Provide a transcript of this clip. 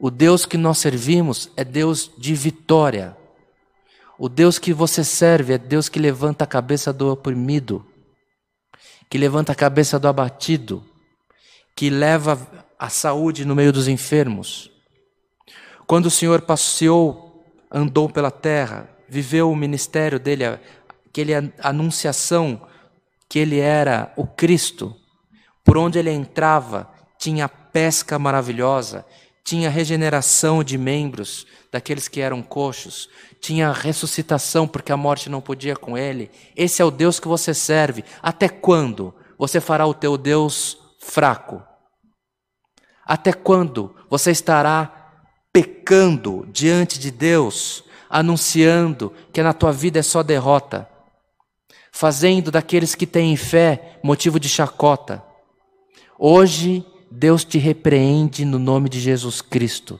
O Deus que nós servimos é Deus de vitória. O Deus que você serve é Deus que levanta a cabeça do oprimido, que levanta a cabeça do abatido, que leva a saúde no meio dos enfermos. Quando o Senhor passeou, andou pela terra, viveu o ministério dele, aquele anunciação que ele era o Cristo, por onde ele entrava, tinha pesca maravilhosa, tinha regeneração de membros daqueles que eram coxos, tinha ressuscitação porque a morte não podia com ele. Esse é o Deus que você serve. Até quando você fará o teu Deus fraco? Até quando você estará pecando diante de Deus, anunciando que na tua vida é só derrota, fazendo daqueles que têm fé motivo de chacota? Hoje Deus te repreende no nome de Jesus Cristo.